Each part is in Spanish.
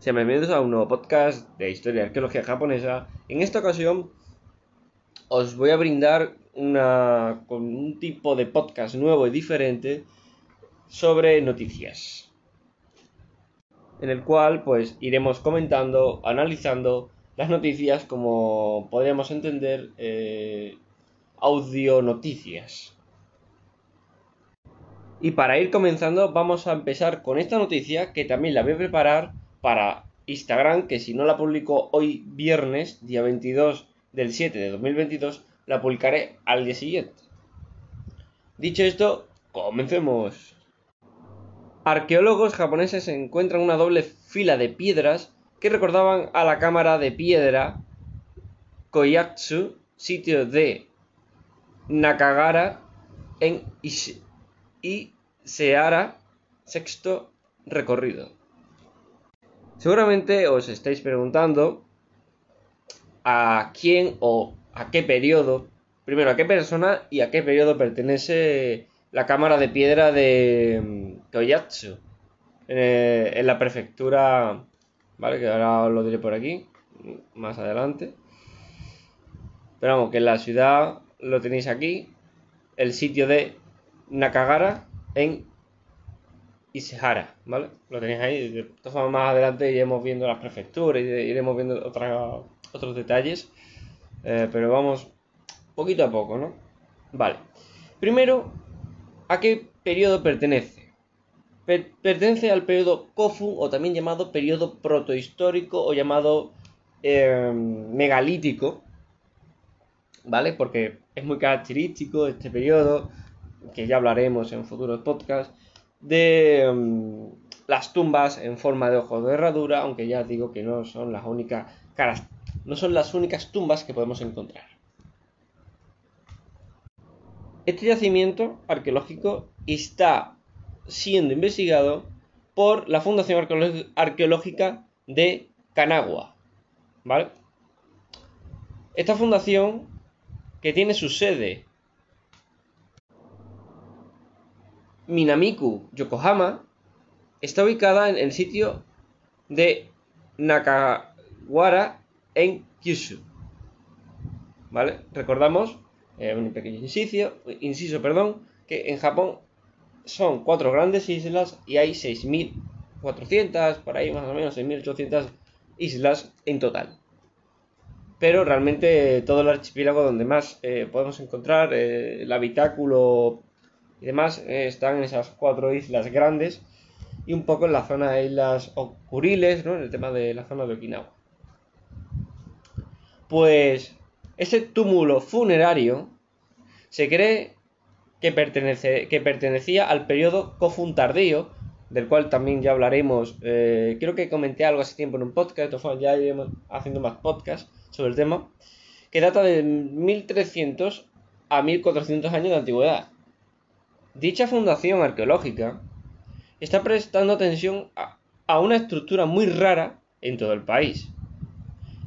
Sean bienvenidos a un nuevo podcast de historia y arqueología japonesa. En esta ocasión os voy a brindar una, con un tipo de podcast nuevo y diferente sobre noticias. En el cual pues iremos comentando, analizando las noticias como podríamos entender eh, audio noticias. Y para ir comenzando vamos a empezar con esta noticia que también la voy a preparar para Instagram, que si no la publico hoy viernes, día 22 del 7 de 2022, la publicaré al día siguiente. Dicho esto, comencemos. Arqueólogos japoneses encuentran una doble fila de piedras que recordaban a la cámara de piedra Koyatsu, sitio de Nakagara en y Seara, sexto recorrido. Seguramente os estáis preguntando a quién o a qué periodo, primero a qué persona y a qué periodo pertenece la cámara de piedra de Koyatsu en, en la prefectura, ¿vale? Que ahora os lo diré por aquí, más adelante. Pero vamos, que la ciudad lo tenéis aquí, el sitio de Nakagara en Isehara, ¿vale? Lo tenéis ahí. De todas formas, más adelante iremos viendo las prefecturas iremos viendo otros detalles. Eh, pero vamos poquito a poco, ¿no? Vale. Primero, ¿a qué periodo pertenece? pertenece al periodo Kofu, o también llamado periodo protohistórico, o llamado eh, megalítico, ¿vale? Porque es muy característico este periodo que ya hablaremos en futuros podcasts, de mm, las tumbas en forma de ojos de herradura, aunque ya digo que no son las únicas no son las únicas tumbas que podemos encontrar. Este yacimiento arqueológico está siendo investigado por la Fundación Arqueológica de Kanagua. ¿Vale? Esta fundación, que tiene su sede Minamiku, Yokohama, está ubicada en el sitio de Nakawara en Kyushu. ¿Vale? Recordamos, eh, un pequeño inciso, inciso, perdón, que en Japón son cuatro grandes islas y hay 6.400, por ahí más o menos 6.800 islas en total. Pero realmente todo el archipiélago donde más eh, podemos encontrar eh, el habitáculo y demás eh, están en esas cuatro islas grandes y un poco en la zona de islas Kuriles, ¿no? En el tema de la zona de Okinawa. Pues ese túmulo funerario se cree que, pertenecía al periodo Kofun tardío, del cual también ya hablaremos. Eh, creo que comenté algo hace tiempo en un podcast, ya iremos haciendo más podcasts sobre el tema, que data de 1300 a 1400 años de antigüedad. Dicha fundación arqueológica está prestando atención a, una estructura muy rara en todo el país.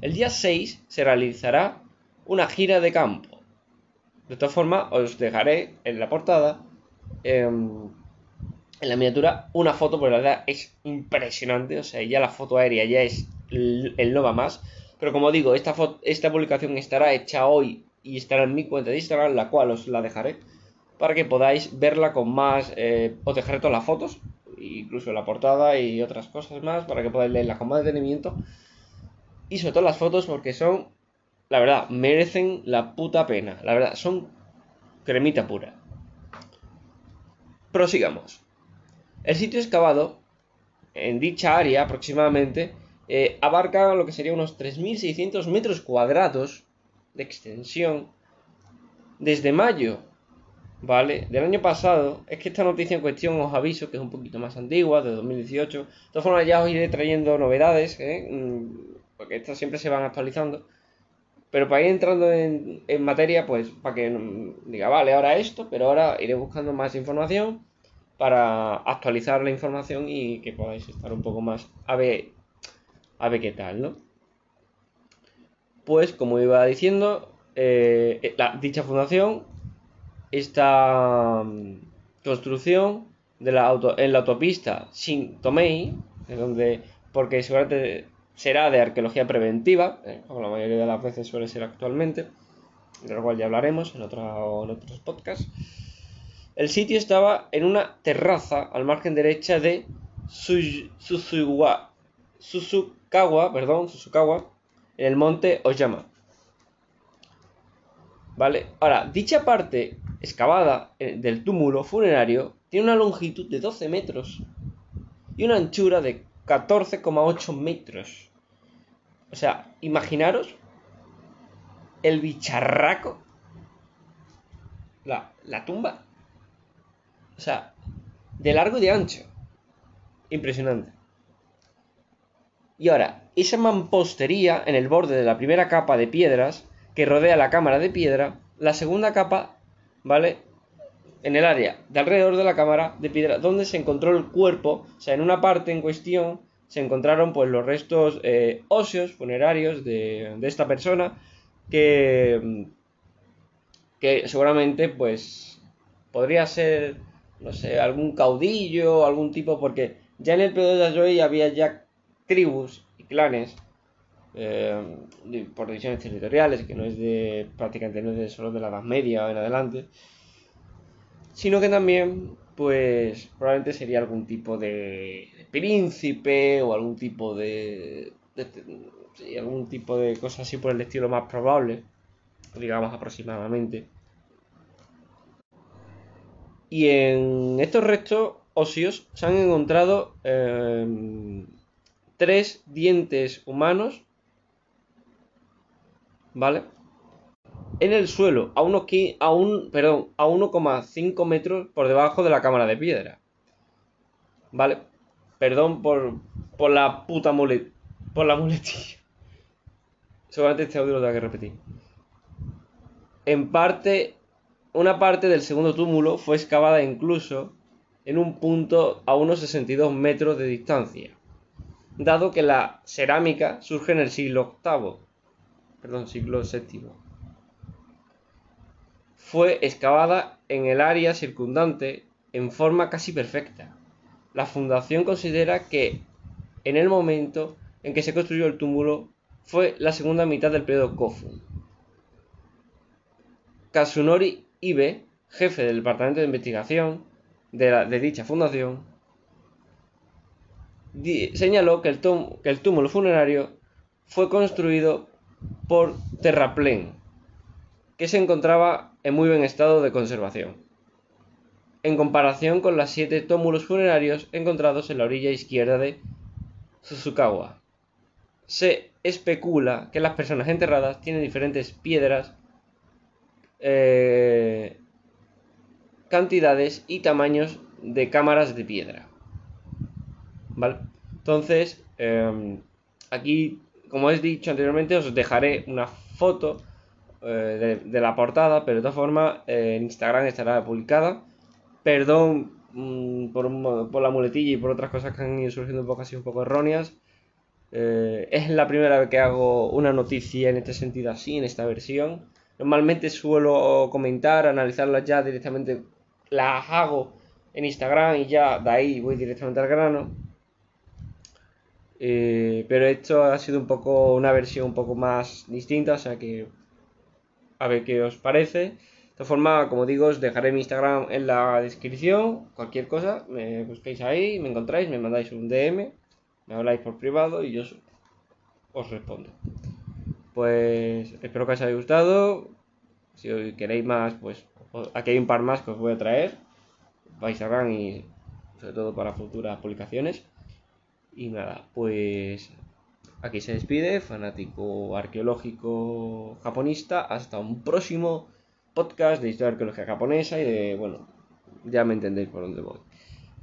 El día 6 se realizará una gira de campo. De todas formas, os dejaré en la portada, em, en la miniatura, una foto, porque la verdad es impresionante. O sea, ya la foto aérea ya es el, el no va más. Pero como digo, esta, esta publicación estará hecha hoy y estará en mi cuenta de Instagram, la cual os la dejaré para que podáis verla con más... Eh, os dejaré todas las fotos, incluso la portada y otras cosas más, para que podáis leerla con más detenimiento. Y sobre todo las fotos porque son, la verdad, merecen la puta pena. La verdad, son cremita pura. Prosigamos. El sitio excavado, en dicha área aproximadamente, eh, abarca lo que sería unos 3.600 metros cuadrados de extensión desde mayo ¿vale? Del año pasado, es que esta noticia en cuestión os aviso que es un poquito más antigua, de 2018. De todas formas, ya os iré trayendo novedades, ¿eh? Mm, porque estas siempre se van actualizando. Pero para ir entrando en, materia, pues para que diga, vale, ahora esto, pero ahora iré buscando más información para actualizar la información y que podáis estar un poco más a ver, a ver qué tal, ¿no? Pues como iba diciendo, eh, la, dicha fundación esta mm, construcción de la auto, en la autopista Shin-Tomei, donde porque seguramente será de arqueología preventiva, eh, como la mayoría de las veces suele ser actualmente, de lo cual ya hablaremos en, en otros podcasts. El sitio estaba en una terraza al margen derecha de Suzukawa, perdón, Suzukawa, en el monte Oyama. ¿Vale? Ahora, dicha parte excavada eh, del túmulo funerario tiene una longitud de 12 metros y una anchura de 14,8 metros. O sea, imaginaros el bicharraco, la, la tumba. O sea, de largo y de ancho. Impresionante. Y ahora, esa mampostería en el borde de la primera capa de piedras que rodea la cámara de piedra, la segunda capa, ¿vale? En el área de alrededor de la cámara de piedra, donde se encontró el cuerpo, o sea, en una parte en cuestión se encontraron pues los restos eh, óseos funerarios de, esta persona que, que seguramente pues podría ser, no sé, algún caudillo, algún tipo, porque ya en el periodo de Joy había ya tribus y clanes eh, por divisiones territoriales, que no es de prácticamente no es de solo de la Edad Media o en adelante, sino que también, pues, probablemente sería algún tipo de, príncipe o algún tipo de, algún tipo de cosa así por el estilo más probable, digamos aproximadamente. Y en estos restos óseos se han encontrado eh, tres dientes humanos ¿vale? En el suelo, a, unos, a, un, perdón, a 1,5 metros por debajo de la cámara de piedra. ¿Vale? Perdón por, por la puta mulet, por la muletilla. Seguramente este audio lo tengo que repetir. En parte, una parte del segundo túmulo fue excavada incluso en un punto a unos 62 metros de distancia, dado que la cerámica surge en el siglo VIII perdón, siglo VII. Fue excavada en el área circundante en forma casi perfecta. La fundación considera que en el momento en que se construyó el túmulo fue la segunda mitad del periodo Kofun. Kasunori Ibe, jefe del departamento de investigación de, dicha fundación, señaló que el, que el túmulo funerario fue construido por terraplén, que se encontraba en muy buen estado de conservación, en comparación con los siete túmulos funerarios encontrados en la orilla izquierda de Suzukawa. Se especula que las personas enterradas tienen diferentes piedras, eh, cantidades y tamaños de cámaras de piedra. ¿Vale? Entonces, em, aquí como he dicho anteriormente, os dejaré una foto eh, de, la portada, pero de todas formas eh, en Instagram estará publicada. Perdón mm, por, la muletilla y por otras cosas que han ido surgiendo un poco así, un poco erróneas. Eh, es la primera vez que hago una noticia en este sentido así, en esta versión. Normalmente suelo comentar, analizarlas ya directamente, las hago en Instagram y ya de ahí voy directamente al grano. Eh, pero esto ha sido un poco una versión un poco más distinta, o sea que a ver qué os parece. De esta forma, como digo, os dejaré mi Instagram en la descripción. Cualquier cosa, me busquéis ahí, me encontráis, me mandáis un DM, me habláis por privado y yo os respondo. Pues espero que os haya gustado. Si queréis más, pues aquí hay un par más que os voy a traer para Instagram y sobre todo para futuras publicaciones. Y nada, pues aquí se despide, fanático arqueológico japonista. Hasta un próximo podcast de historia arqueológica japonesa y de, bueno, ya me entendéis por dónde voy.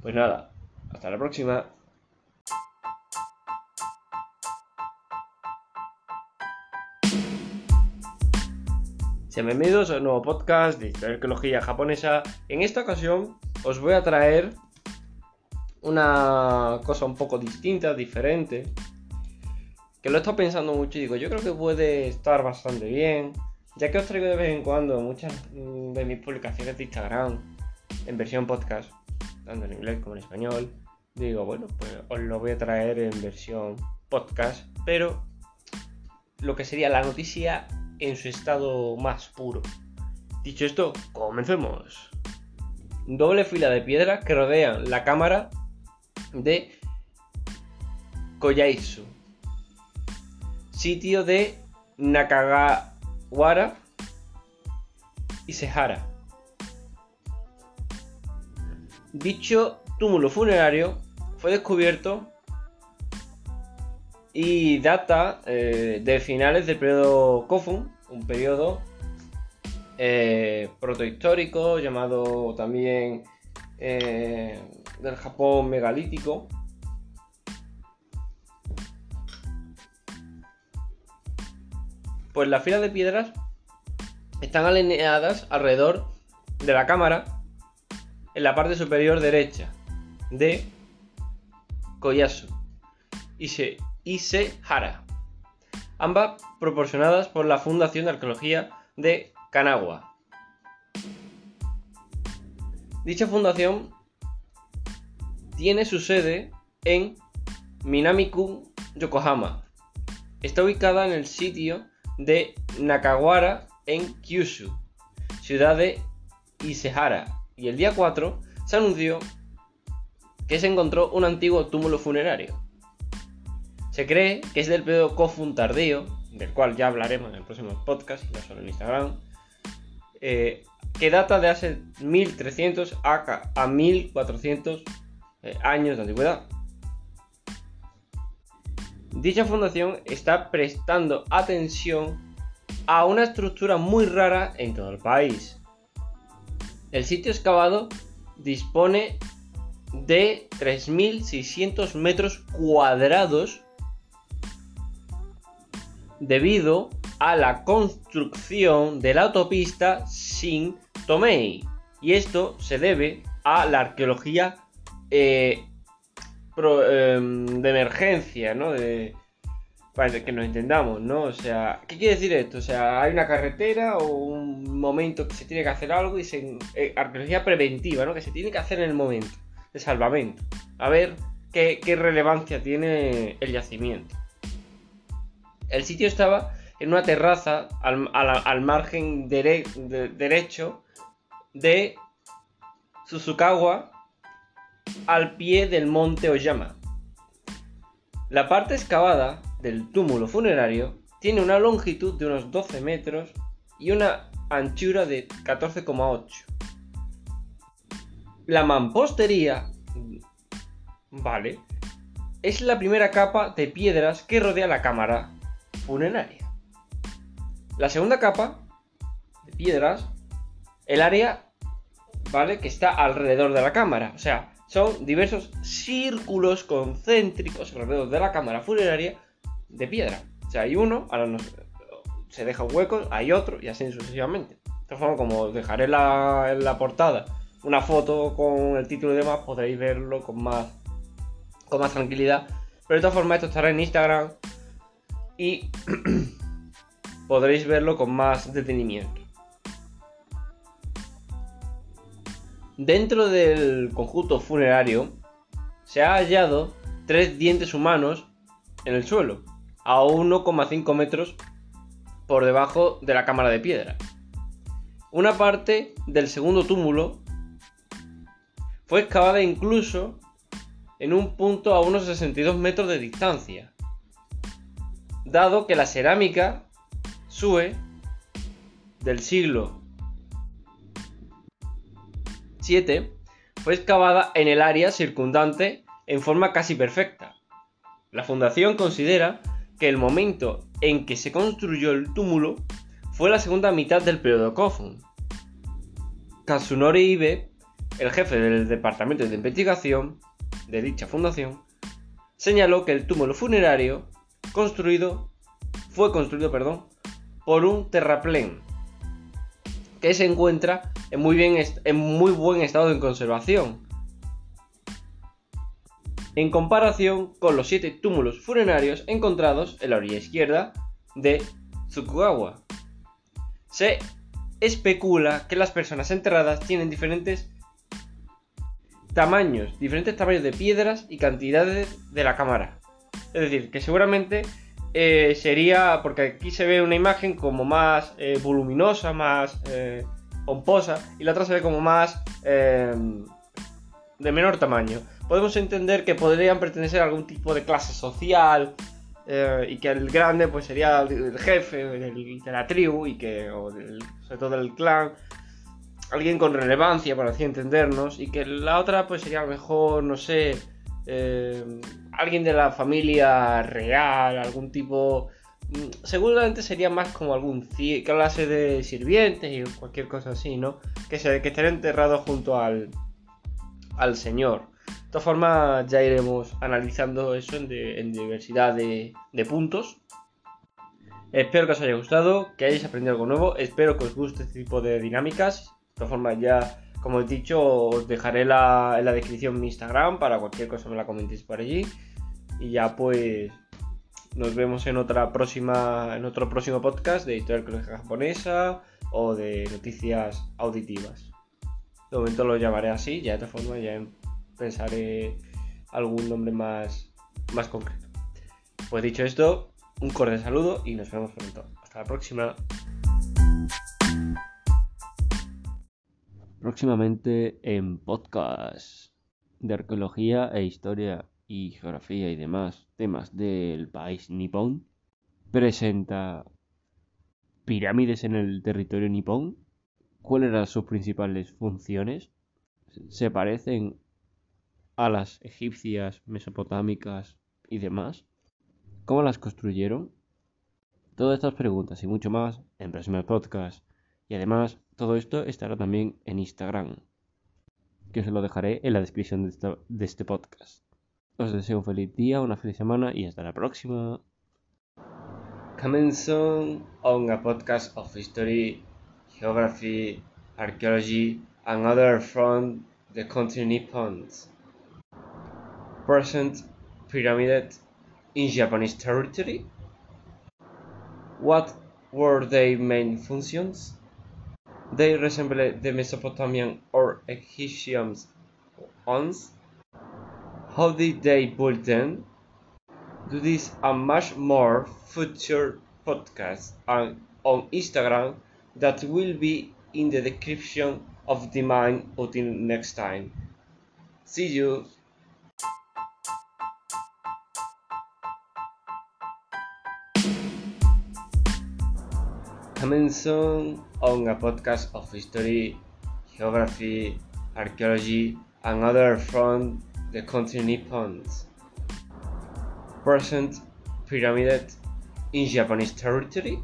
Pues nada, hasta la próxima. Bienvenidos a un nuevo podcast de historia arqueología japonesa. En esta ocasión os voy a traer una cosa un poco distinta, diferente. Que lo he estado pensando mucho y digo, yo creo que puede estar bastante bien. Ya que os traigo de vez en cuando muchas de mis publicaciones de Instagram en versión podcast, tanto en inglés como en español. digo, bueno, pues os lo voy a traer en versión podcast, pero lo que sería la noticia en su estado más puro. Dicho esto, comencemos. Doble fila de piedras que rodean la cámara de Koyaisu, sitio de Nakagawara y Sehara. Dicho túmulo funerario fue descubierto y data eh, de finales del periodo Kofun, un periodo eh, protohistórico llamado también eh, del Japón megalítico. Pues las filas de piedras están alineadas alrededor de la cámara en la parte superior derecha de Koyasu y se Isehara, ambas proporcionadas por la Fundación de Arqueología de Kanagawa. Dicha fundación tiene su sede en Minami-kun, Yokohama. Está ubicada en el sitio de Nakawara en Kyushu, ciudad de Isehara, y el día 4 se anunció que se encontró un antiguo túmulo funerario. Se cree que es del periodo Kofun tardío, del cual ya hablaremos en el próximo podcast, no solo en Instagram, eh, que data de hace 1300 a, a 1400 eh, años de antigüedad. Dicha fundación está prestando atención a una estructura muy rara en todo el país. El sitio excavado dispone de 3.600 metros cuadrados debido a la construcción de la autopista Shin Tomei. Y esto se debe a la arqueología eh, em, de emergencia, ¿no? De, para que nos entendamos, ¿no? O sea, ¿qué quiere decir esto? O sea, hay una carretera o un momento que se tiene que hacer algo y se, eh, arqueología preventiva, ¿no? Que se tiene que hacer en el momento de salvamento. A ver qué, qué relevancia tiene el yacimiento. El sitio estaba en una terraza al, margen derecho de Suzukawa, al pie del monte Oyama. La parte excavada del túmulo funerario tiene una longitud de unos 12 metros y una anchura de 14,8. La mampostería, vale, es la primera capa de piedras que rodea la cámara funeraria. La segunda capa de piedras, el área, ¿vale? Que está alrededor de la cámara. O sea, son diversos círculos concéntricos alrededor de la cámara funeraria de piedra. O sea, hay uno, ahora se deja un hueco, hay otro y así sucesivamente. De forma, como dejaré la, en la portada una foto con el título y demás, podréis verlo con más, con más tranquilidad. Pero de todas formas, esto estará en Instagram, y podréis verlo con más detenimiento. Dentro del conjunto funerario se ha hallado tres dientes humanos en el suelo, a 1,5 metros por debajo de la cámara de piedra. Una parte del segundo túmulo fue excavada incluso en un punto a unos 62 metros de distancia, dado que la cerámica Sue del siglo VII fue excavada en el área circundante en forma casi perfecta. La fundación considera que el momento en que se construyó el túmulo fue la segunda mitad del periodo Kofun. Kazunori Ibe, el jefe del departamento de investigación de dicha fundación, señaló que el túmulo funerario construido, fue construido, perdón, por un terraplén que se encuentra en muy, bien, en muy buen estado de conservación. En comparación con los siete túmulos funerarios encontrados en la orilla izquierda de Tsukugawa. Se especula que las personas enterradas tienen diferentes tamaños, diferentes tamaños de piedras y cantidades de la cámara. Es decir, que seguramente eh, sería, porque aquí se ve una imagen como más eh, voluminosa, más eh, pomposa, y la otra se ve como más de menor tamaño. Podemos entender que podrían pertenecer a algún tipo de clase social, y que el grande pues sería el jefe de la tribu y que o sobre todo del clan alguien con relevancia para así entendernos y que la otra pues sería a lo mejor no sé eh, alguien de la familia real, algún tipo... Mm, seguramente sería más como algún clase de sirvientes y cualquier cosa así, ¿no? Que, se, que enterrado junto al, al Señor. De todas formas, ya iremos analizando eso en, diversidad de, de puntos. Espero que os haya gustado, que hayáis aprendido algo nuevo. Espero que os guste este tipo de dinámicas. De todas formas, ya como he dicho, os dejaré en la descripción mi Instagram para cualquier cosa me la comentéis por allí. Y ya pues nos vemos en otra próxima. en otro próximo podcast de historia arqueológica japonesa o de noticias auditivas. De momento lo llamaré así, ya de todas formas ya pensaré algún nombre más, más concreto. Pues dicho esto, un cordial saludo y nos vemos pronto. Hasta la próxima. Próximamente en podcast de arqueología e historia y geografía y demás temas del país nipón, presenta pirámides en el territorio nipón, cuáles eran sus principales funciones, se parecen a las egipcias, mesopotámicas y demás, cómo las construyeron. Todas estas preguntas y mucho más en próximos podcasts. Y además, todo esto estará también en Instagram, que os lo dejaré en la descripción de, de este podcast. Os deseo un feliz día, una feliz semana y hasta la próxima. Coming soon on a podcast of history, geography, archaeology, and other from the country Nippon. Present pyramid in Japanese territory. What were their main functions? They resemble the Mesopotamian or Egyptian ones. How did they build them? Do this and much more future podcasts and on Instagram that will be in the description of the mind until next time. See you. Coming soon on a podcast of history, geography, archaeology, and other from the country Nippon. Present pyramid in Japanese territory?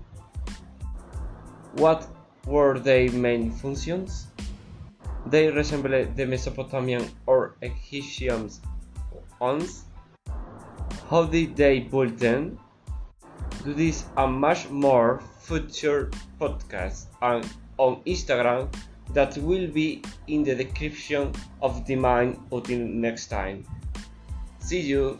What were their main functions? They resemble the Mesopotamian or Egyptian ones. How did they build them? Do this and much more future podcasts and on Instagram that will be in the description of the mine until next time. See you!